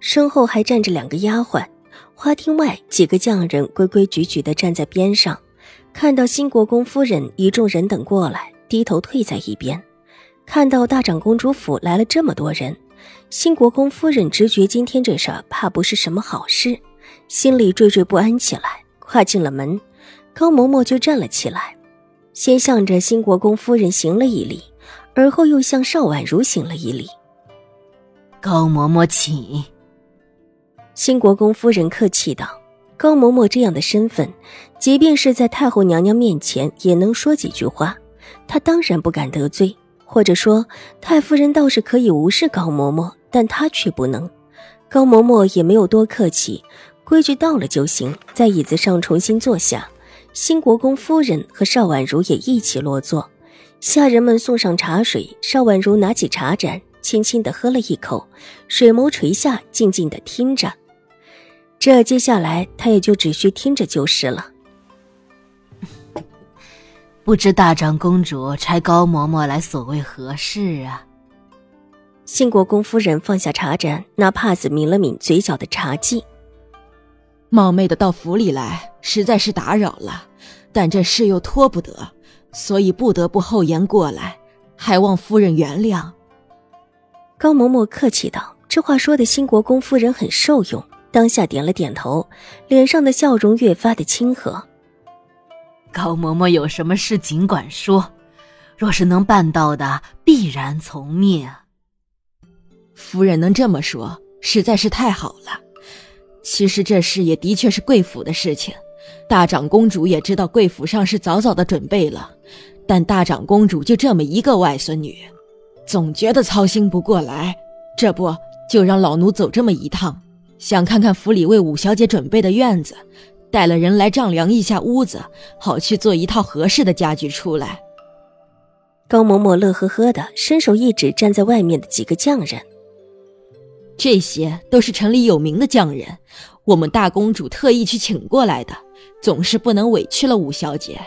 身后还站着两个丫鬟，花厅外几个匠人规规矩矩地站在边上，看到新国公夫人一众人等过来，低头退在一边。看到大长公主府来了这么多人，新国公夫人直觉今天这事儿怕不是什么好事，心里惴惴不安起来。跨进了门，高嬷嬷就站了起来，先向着新国公夫人行了一礼，而后又向邵婉如行了一礼。高嬷嬷请。新国公夫人客气道：“高嬷嬷这样的身份，即便是在太后娘娘面前，也能说几句话。她当然不敢得罪，或者说，太夫人倒是可以无视高嬷嬷，但她却不能。”高嬷嬷也没有多客气，规矩到了就行，在椅子上重新坐下。新国公夫人和邵婉如也一起落座，下人们送上茶水，邵婉如拿起茶盏，轻轻的喝了一口，水眸垂下，静静的听着。这接下来他也就只需听着就是了。不知大长公主差高嬷嬷来所谓何事啊？兴国公夫人放下茶盏，拿帕子抿了抿嘴角的茶迹。冒昧的到府里来，实在是打扰了，但这事又拖不得，所以不得不厚颜过来，还望夫人原谅。高嬷嬷客气道：“这话说的，新国公夫人很受用。”当下点了点头，脸上的笑容越发的亲和。高嬷嬷有什么事尽管说，若是能办到的，必然从命。夫人能这么说，实在是太好了。其实这事也的确是贵府的事情，大长公主也知道贵府上是早早的准备了，但大长公主就这么一个外孙女，总觉得操心不过来，这不就让老奴走这么一趟。想看看府里为五小姐准备的院子，带了人来丈量一下屋子，好去做一套合适的家具出来。高嬷嬷乐呵呵的，伸手一指站在外面的几个匠人：“这些都是城里有名的匠人，我们大公主特意去请过来的。总是不能委屈了五小姐。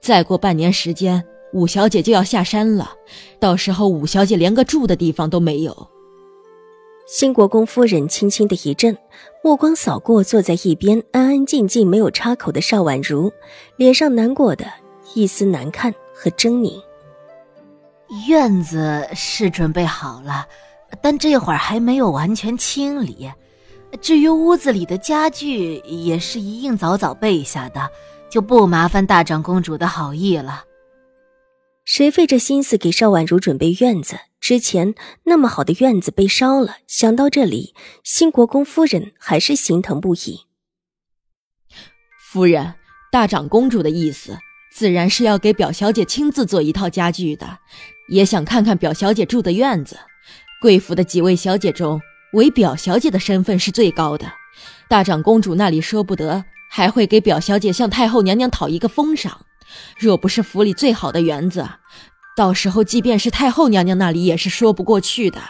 再过半年时间，五小姐就要下山了，到时候五小姐连个住的地方都没有。”新国公夫人轻轻的一震，目光扫过坐在一边安安静静没有插口的邵婉如，脸上难过的一丝难看和狰狞。院子是准备好了，但这会儿还没有完全清理。至于屋子里的家具，也是一应早早备下的，就不麻烦大长公主的好意了。谁费这心思给邵婉如准备院子？之前那么好的院子被烧了，想到这里，新国公夫人还是心疼不已。夫人，大长公主的意思，自然是要给表小姐亲自做一套家具的，也想看看表小姐住的院子。贵府的几位小姐中，唯表小姐的身份是最高的，大长公主那里说不得，还会给表小姐向太后娘娘讨一个封赏。若不是府里最好的园子。到时候，即便是太后娘娘那里，也是说不过去的。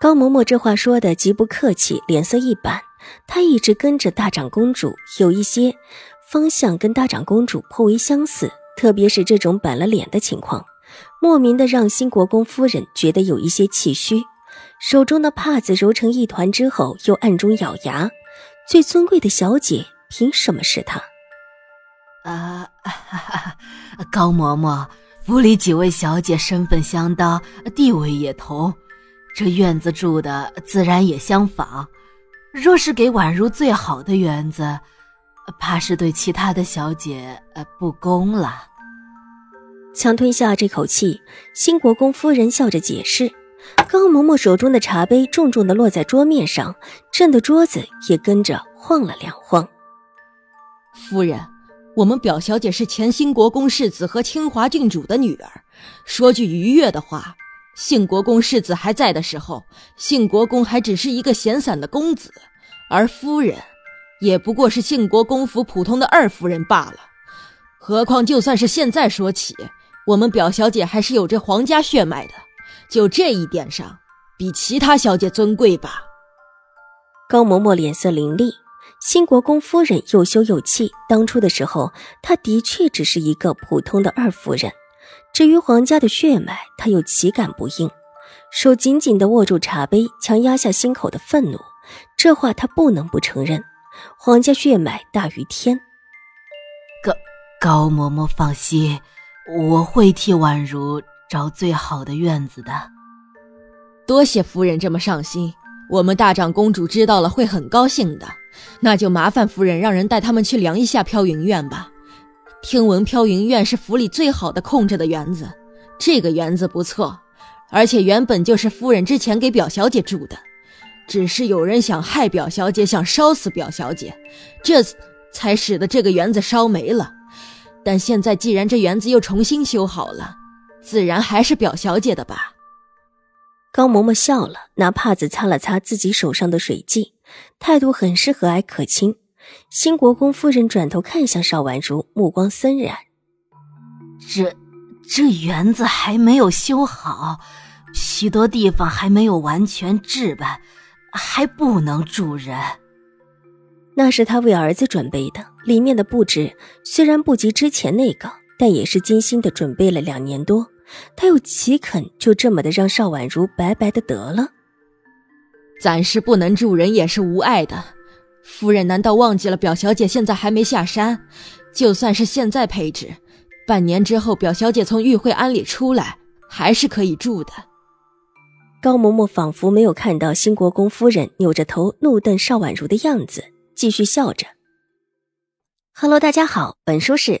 高嬷嬷这话说的极不客气，脸色一板。她一直跟着大长公主，有一些方向跟大长公主颇为相似，特别是这种板了脸的情况，莫名的让新国公夫人觉得有一些气虚。手中的帕子揉成一团之后，又暗中咬牙：最尊贵的小姐，凭什么是她？啊，哈 哈高嬷嬷。府里几位小姐身份相当，地位也同，这院子住的自然也相仿。若是给宛如最好的园子，怕是对其他的小姐呃不公了。强吞下这口气，新国公夫人笑着解释。高嬷嬷手中的茶杯重重的落在桌面上，震得桌子也跟着晃了两晃。夫人。我们表小姐是前兴国公世子和清华郡主的女儿，说句愉悦的话，兴国公世子还在的时候，兴国公还只是一个闲散的公子，而夫人，也不过是信国公府普通的二夫人罢了。何况就算是现在说起，我们表小姐还是有着皇家血脉的，就这一点上，比其他小姐尊贵吧。高嬷嬷脸色凌厉，新国公夫人又羞又气。当初的时候，她的确只是一个普通的二夫人。至于皇家的血脉，她又岂敢不应？手紧紧地握住茶杯，强压下心口的愤怒。这话她不能不承认：皇家血脉大于天。高高嬷嬷放心，我会替婉如找最好的院子的。多谢夫人这么上心，我们大长公主知道了会很高兴的。那就麻烦夫人让人带他们去量一下飘云院吧。听闻飘云院是府里最好的空着的园子，这个园子不错，而且原本就是夫人之前给表小姐住的，只是有人想害表小姐，想烧死表小姐，这才使得这个园子烧没了。但现在既然这园子又重新修好了，自然还是表小姐的吧。高嬷嬷笑了，拿帕子擦了擦自己手上的水迹，态度很是和蔼可亲。新国公夫人转头看向邵婉如，目光森然。这这园子还没有修好，许多地方还没有完全置办，还不能住人。那是他为儿子准备的，里面的布置虽然不及之前那个，但也是精心的准备了两年多。他又岂肯就这么的让邵婉如白白的得了？暂时不能住人也是无碍的。夫人难道忘记了表小姐现在还没下山？就算是现在配置，半年之后表小姐从玉慧庵里出来，还是可以住的。高嬷嬷仿佛没有看到新国公夫人扭着头怒瞪邵婉如的样子，继续笑着。Hello，大家好，本书是